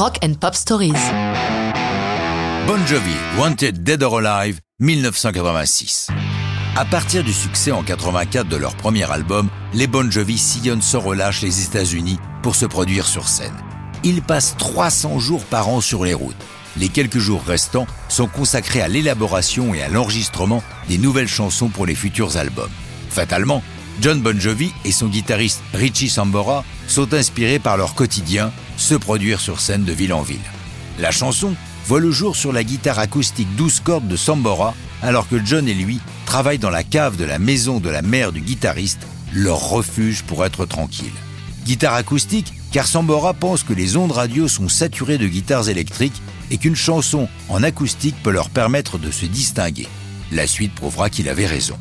Rock and Pop Stories. Bon Jovi, Wanted Dead or Alive, 1986. À partir du succès en 84 de leur premier album, les Bon Jovi sillonnent sans relâche les États-Unis pour se produire sur scène. Ils passent 300 jours par an sur les routes. Les quelques jours restants sont consacrés à l'élaboration et à l'enregistrement des nouvelles chansons pour les futurs albums. Fatalement, John Bon Jovi et son guitariste Richie Sambora sont inspirés par leur quotidien, se produire sur scène de ville en ville. La chanson voit le jour sur la guitare acoustique 12 cordes de Sambora, alors que John et lui travaillent dans la cave de la maison de la mère du guitariste, leur refuge pour être tranquille. Guitare acoustique, car Sambora pense que les ondes radio sont saturées de guitares électriques et qu'une chanson en acoustique peut leur permettre de se distinguer. La suite prouvera qu'il avait raison.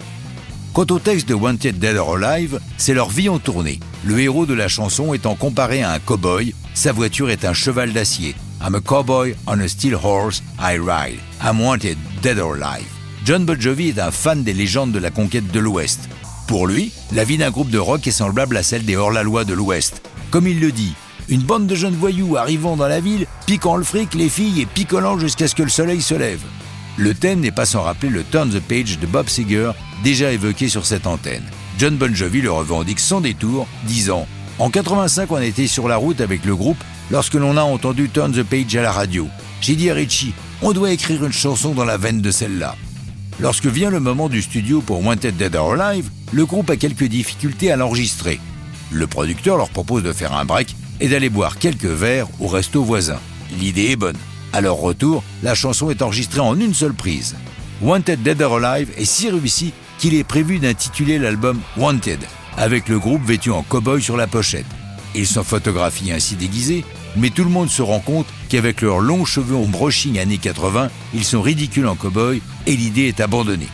Quant au texte de Wanted Dead or Alive, c'est leur vie en tournée. Le héros de la chanson étant comparé à un cow-boy, sa voiture est un cheval d'acier. I'm a cowboy on a steel horse, I ride. I'm wanted dead or alive. John Bon Jovi est un fan des légendes de la conquête de l'Ouest. Pour lui, la vie d'un groupe de rock est semblable à celle des hors-la-loi de l'Ouest. Comme il le dit, une bande de jeunes voyous arrivant dans la ville, piquant le fric, les filles et picolant jusqu'à ce que le soleil se lève. Le thème n'est pas sans rappeler le Turn the Page de Bob Seger, déjà évoqué sur cette antenne. John Bon Jovi le revendique sans détour, disant En 85, on était sur la route avec le groupe lorsque l'on a entendu Turn the Page à la radio. J'ai dit à Richie On doit écrire une chanson dans la veine de celle-là. Lorsque vient le moment du studio pour Wanted Dead or Alive, le groupe a quelques difficultés à l'enregistrer. Le producteur leur propose de faire un break et d'aller boire quelques verres au resto voisin. L'idée est bonne. À leur retour, la chanson est enregistrée en une seule prise. Wanted Dead or Alive est si réussi qu'il est prévu d'intituler l'album Wanted, avec le groupe vêtu en cow-boy sur la pochette. Ils sont photographiés ainsi déguisés, mais tout le monde se rend compte qu'avec leurs longs cheveux en brushing années 80, ils sont ridicules en cow-boy et l'idée est abandonnée.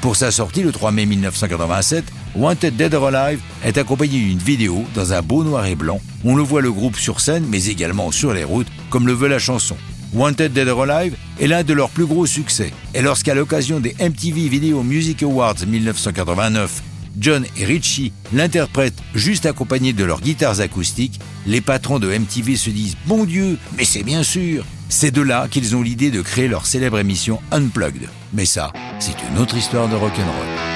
Pour sa sortie le 3 mai 1987, Wanted Dead or Alive est accompagné d'une vidéo dans un beau noir et blanc. On le voit le groupe sur scène, mais également sur les routes, comme le veut la chanson. Wanted Dead or Alive est l'un de leurs plus gros succès. Et lorsqu'à l'occasion des MTV Video Music Awards 1989, John et Richie l'interprètent juste accompagnés de leurs guitares acoustiques, les patrons de MTV se disent Bon Dieu, mais c'est bien sûr C'est de là qu'ils ont l'idée de créer leur célèbre émission Unplugged. Mais ça, c'est une autre histoire de rock'n'roll.